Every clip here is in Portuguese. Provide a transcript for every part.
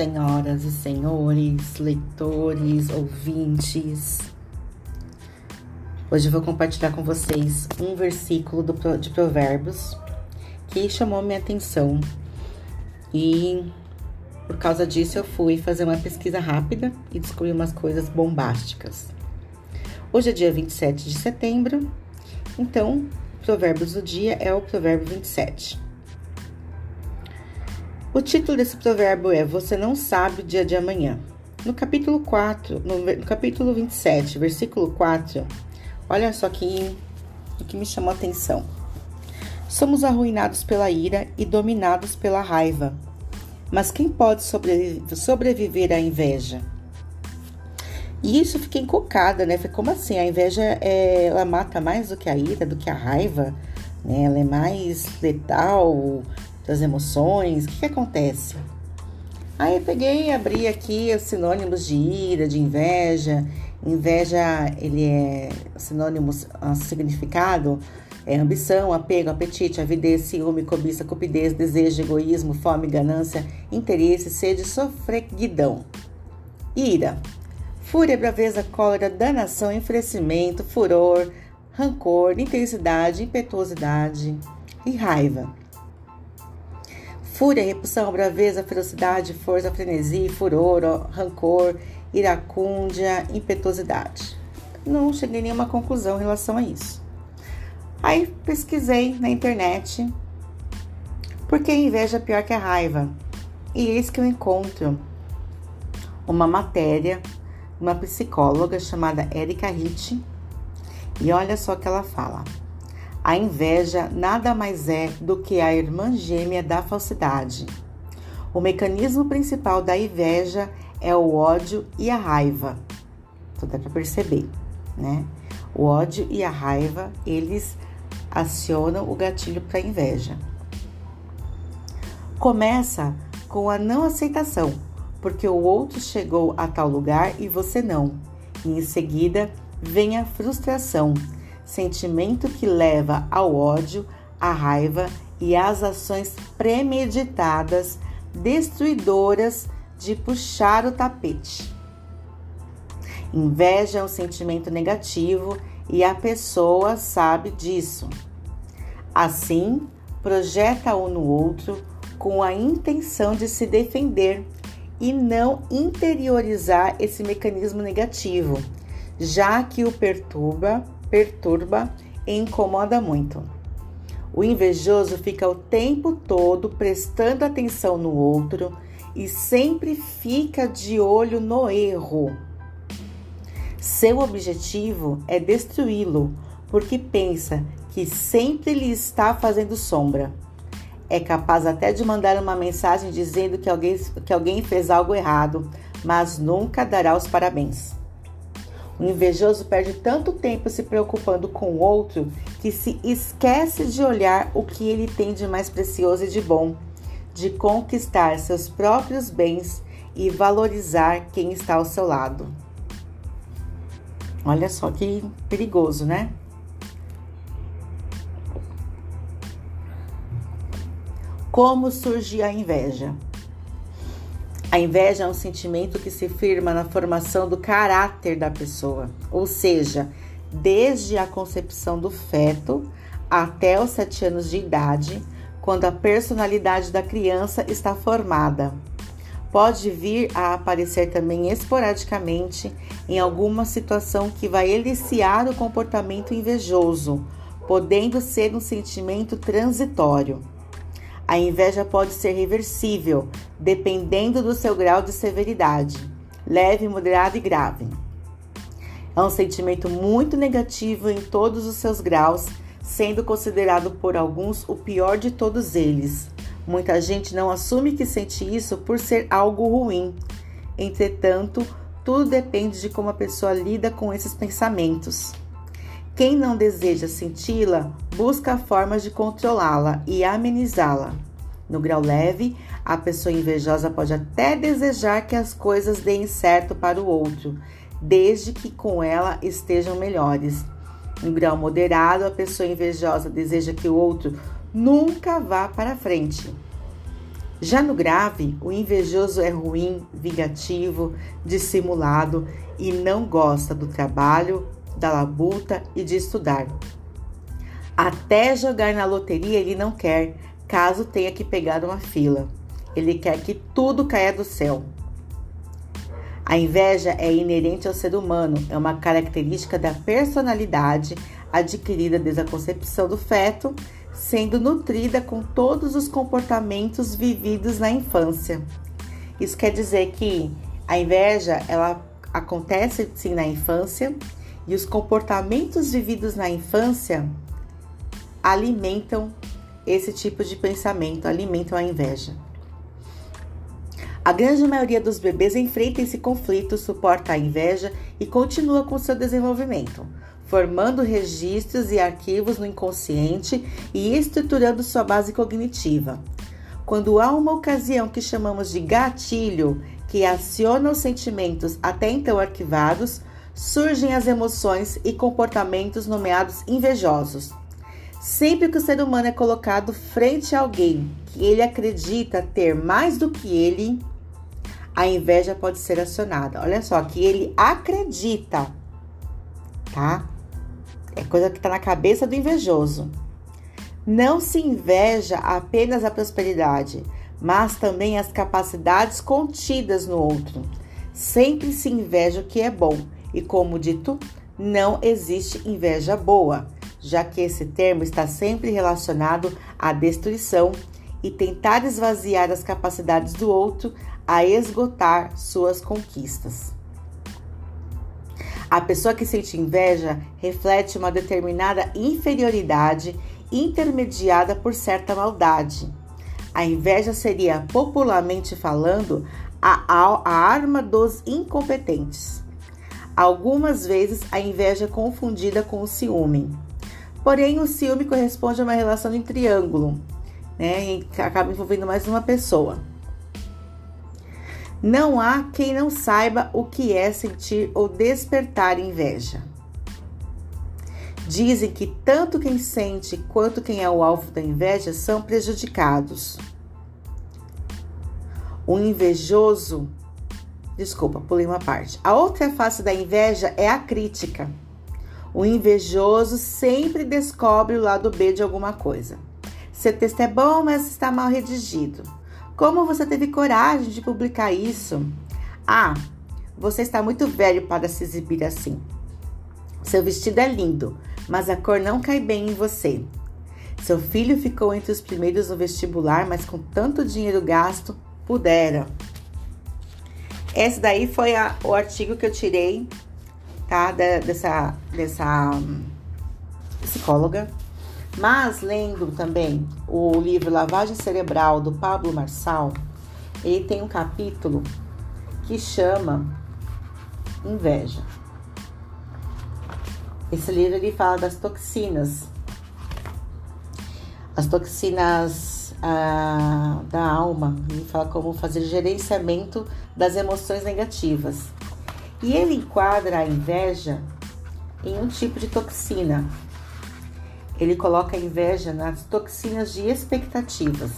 senhoras e senhores, leitores, ouvintes. Hoje eu vou compartilhar com vocês um versículo do, de Provérbios que chamou minha atenção e por causa disso eu fui fazer uma pesquisa rápida e descobri umas coisas bombásticas. Hoje é dia 27 de setembro, então Provérbios do dia é o Provérbio 27. O título desse provérbio é Você não sabe o dia de amanhã. No capítulo 4, no, no capítulo 27, versículo 4, olha só que o que me chamou a atenção. Somos arruinados pela ira e dominados pela raiva. Mas quem pode sobreviver, sobreviver à inveja? E isso fiquei encucada, né? Falei, como assim? A inveja é, ela mata mais do que a ira, do que a raiva, né? Ela é mais letal, das emoções, o que, que acontece? Aí eu peguei e abri aqui os sinônimos de ira, de inveja. Inveja, ele é sinônimo, significado, é ambição, apego, apetite, avidez, ciúme, cobiça, cupidez, desejo, egoísmo, fome, ganância, interesse, sede, sofreguidão. Ira, fúria, braveza, cólera, danação, enfurecimento, furor, rancor, intensidade, impetuosidade e raiva. Fúria, repulsão, braveza, ferocidade, força, frenesia, furor, rancor, iracúndia, impetuosidade. Não cheguei a nenhuma conclusão em relação a isso. Aí pesquisei na internet por que inveja é pior que a raiva. E eis que eu encontro uma matéria, uma psicóloga chamada Erika Hitt, e olha só o que ela fala. A inveja nada mais é do que a irmã gêmea da falsidade. O mecanismo principal da inveja é o ódio e a raiva. Então dá para perceber, né? O ódio e a raiva, eles acionam o gatilho para a inveja. Começa com a não aceitação, porque o outro chegou a tal lugar e você não. E em seguida vem a frustração sentimento que leva ao ódio, à raiva e às ações premeditadas, destruidoras de puxar o tapete. Inveja é um sentimento negativo e a pessoa sabe disso. Assim, projeta um no outro com a intenção de se defender e não interiorizar esse mecanismo negativo, já que o perturba perturba e incomoda muito. O invejoso fica o tempo todo prestando atenção no outro e sempre fica de olho no erro. Seu objetivo é destruí-lo, porque pensa que sempre lhe está fazendo sombra. É capaz até de mandar uma mensagem dizendo que alguém, que alguém fez algo errado, mas nunca dará os parabéns. O invejoso perde tanto tempo se preocupando com o outro que se esquece de olhar o que ele tem de mais precioso e de bom, de conquistar seus próprios bens e valorizar quem está ao seu lado. Olha só que perigoso, né? Como surge a inveja? A inveja é um sentimento que se firma na formação do caráter da pessoa, ou seja, desde a concepção do feto até os sete anos de idade, quando a personalidade da criança está formada. Pode vir a aparecer também esporadicamente em alguma situação que vai eliciar o comportamento invejoso, podendo ser um sentimento transitório. A inveja pode ser reversível, dependendo do seu grau de severidade, leve, moderado e grave. É um sentimento muito negativo em todos os seus graus, sendo considerado por alguns o pior de todos eles. Muita gente não assume que sente isso por ser algo ruim. Entretanto, tudo depende de como a pessoa lida com esses pensamentos. Quem não deseja senti-la, busca formas de controlá-la e amenizá-la. No grau leve, a pessoa invejosa pode até desejar que as coisas deem certo para o outro, desde que com ela estejam melhores. No grau moderado, a pessoa invejosa deseja que o outro nunca vá para frente. Já no grave, o invejoso é ruim, vingativo, dissimulado e não gosta do trabalho, da labuta e de estudar. Até jogar na loteria ele não quer, caso tenha que pegar uma fila. Ele quer que tudo caia do céu. A inveja é inerente ao ser humano, é uma característica da personalidade adquirida desde a concepção do feto, sendo nutrida com todos os comportamentos vividos na infância. Isso quer dizer que a inveja, ela acontece sim na infância e os comportamentos vividos na infância alimentam esse tipo de pensamento, alimentam a inveja. A grande maioria dos bebês enfrenta esse conflito, suporta a inveja e continua com seu desenvolvimento, formando registros e arquivos no inconsciente e estruturando sua base cognitiva. Quando há uma ocasião que chamamos de gatilho, que aciona os sentimentos até então arquivados, surgem as emoções e comportamentos nomeados invejosos. Sempre que o ser humano é colocado frente a alguém que ele acredita ter mais do que ele, a inveja pode ser acionada. Olha só, que ele acredita, tá? É coisa que está na cabeça do invejoso. Não se inveja apenas a prosperidade, mas também as capacidades contidas no outro. Sempre se inveja o que é bom, e como dito, não existe inveja boa já que esse termo está sempre relacionado à destruição e tentar esvaziar as capacidades do outro a esgotar suas conquistas. A pessoa que sente inveja reflete uma determinada inferioridade intermediada por certa maldade. A inveja seria, popularmente falando, a, a, arma dos incompetentes. Algumas vezes a inveja é confundida com o ciúme. Porém, o ciúme corresponde a uma relação em triângulo, né? E acaba envolvendo mais uma pessoa. Não há quem não saiba o que é sentir ou despertar inveja. Dizem que tanto quem sente quanto quem é o alvo da inveja são prejudicados. O invejoso. Desculpa, pulei uma parte. A outra face da inveja é a crítica. O invejoso sempre descobre o lado B de alguma coisa. Seu texto é bom, mas está mal redigido. Como você teve coragem de publicar isso? Ah, você está muito velho para se exibir assim. Seu vestido é lindo, mas a cor não cai bem em você. Seu filho ficou entre os primeiros no vestibular, mas com tanto dinheiro gasto, pudera. Esse daí foi a, o artigo que eu tirei tá? dessa, dessa hum, psicóloga. Mas lendo também o livro Lavagem Cerebral do Pablo Marçal, ele tem um capítulo que chama Inveja. Esse livro ele fala das toxinas, as toxinas ah, da alma, ele fala como fazer gerenciamento das emoções negativas. E ele enquadra a inveja em um tipo de toxina. Ele coloca a inveja nas toxinas de expectativas.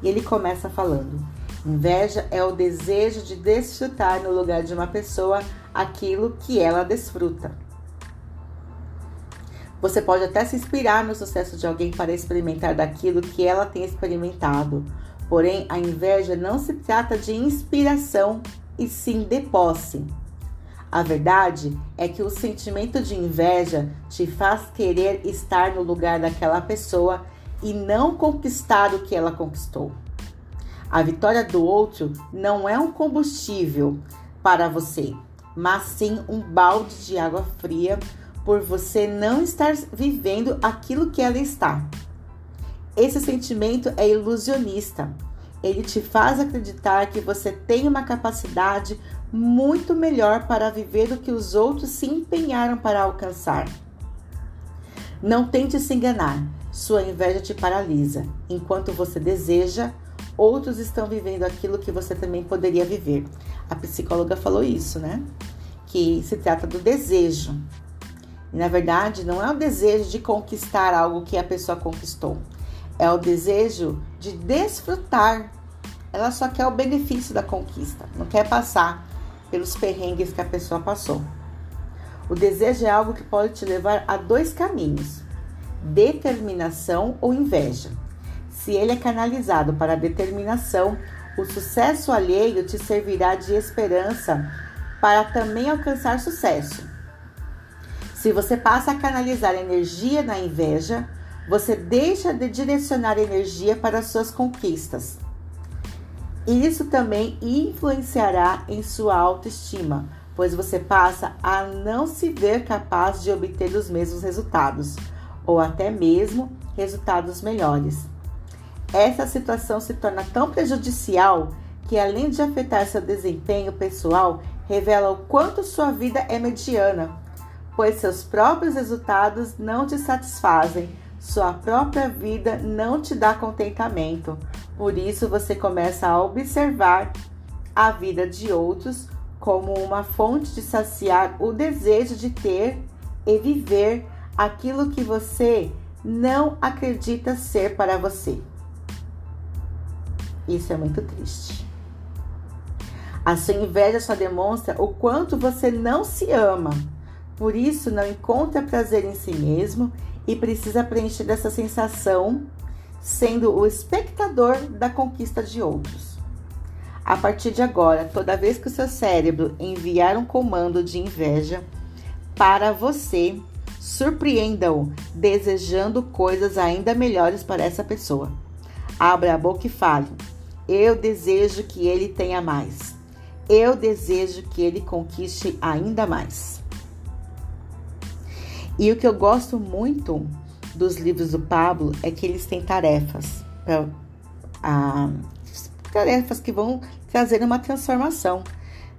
E ele começa falando: inveja é o desejo de desfrutar no lugar de uma pessoa aquilo que ela desfruta. Você pode até se inspirar no sucesso de alguém para experimentar daquilo que ela tem experimentado. Porém, a inveja não se trata de inspiração e sim de posse. A verdade é que o sentimento de inveja te faz querer estar no lugar daquela pessoa e não conquistar o que ela conquistou. A vitória do outro não é um combustível para você, mas sim um balde de água fria por você não estar vivendo aquilo que ela está. Esse sentimento é ilusionista. Ele te faz acreditar que você tem uma capacidade muito melhor para viver do que os outros se empenharam para alcançar. Não tente se enganar, sua inveja te paralisa. Enquanto você deseja, outros estão vivendo aquilo que você também poderia viver. A psicóloga falou isso, né? Que se trata do desejo. E na verdade, não é o desejo de conquistar algo que a pessoa conquistou, é o desejo de desfrutar ela só quer o benefício da conquista, não quer passar pelos perrengues que a pessoa passou. O desejo é algo que pode te levar a dois caminhos: determinação ou inveja. Se ele é canalizado para a determinação, o sucesso alheio te servirá de esperança para também alcançar sucesso. Se você passa a canalizar energia na inveja, você deixa de direcionar energia para suas conquistas. Isso também influenciará em sua autoestima, pois você passa a não se ver capaz de obter os mesmos resultados, ou até mesmo resultados melhores. Essa situação se torna tão prejudicial que, além de afetar seu desempenho pessoal, revela o quanto sua vida é mediana, pois seus próprios resultados não te satisfazem, sua própria vida não te dá contentamento. Por isso, você começa a observar a vida de outros como uma fonte de saciar o desejo de ter e viver aquilo que você não acredita ser para você. Isso é muito triste. A sua inveja só demonstra o quanto você não se ama. Por isso, não encontra prazer em si mesmo e precisa preencher essa sensação sendo o espectador da conquista de outros. A partir de agora, toda vez que o seu cérebro enviar um comando de inveja para você, surpreenda-o desejando coisas ainda melhores para essa pessoa. Abra a boca e fale: eu desejo que ele tenha mais. Eu desejo que ele conquiste ainda mais. E o que eu gosto muito dos livros do Pablo é que eles têm tarefas, pra, ah, tarefas que vão trazer uma transformação.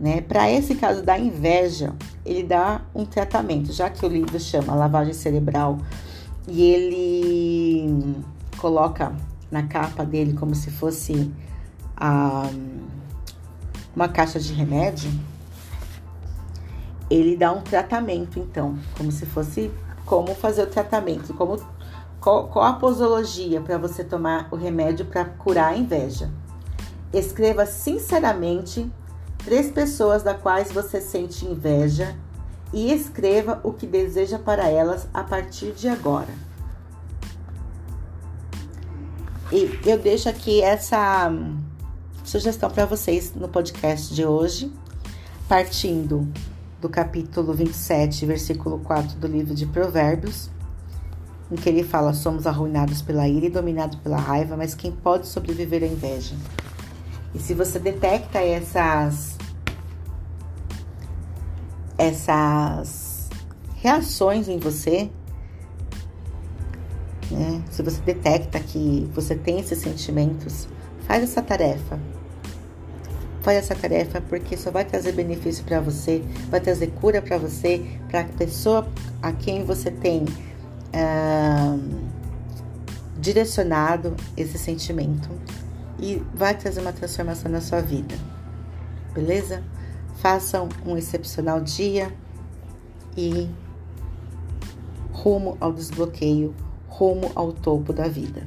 Né? Para esse caso da inveja, ele dá um tratamento, já que o livro chama Lavagem Cerebral e ele coloca na capa dele como se fosse a, uma caixa de remédio, ele dá um tratamento, então, como se fosse como fazer o tratamento, como qual, qual a posologia para você tomar o remédio para curar a inveja. Escreva sinceramente três pessoas da quais você sente inveja e escreva o que deseja para elas a partir de agora. E eu deixo aqui essa sugestão para vocês no podcast de hoje, partindo do capítulo 27, versículo 4 do livro de Provérbios, em que ele fala: Somos arruinados pela ira e dominados pela raiva, mas quem pode sobreviver à inveja? E se você detecta essas essas reações em você, né? Se você detecta que você tem esses sentimentos, faz essa tarefa. Faz essa tarefa porque só vai trazer benefício para você, vai trazer cura para você, para a pessoa a quem você tem ah, direcionado esse sentimento e vai trazer uma transformação na sua vida. Beleza? Façam um excepcional dia e rumo ao desbloqueio, rumo ao topo da vida.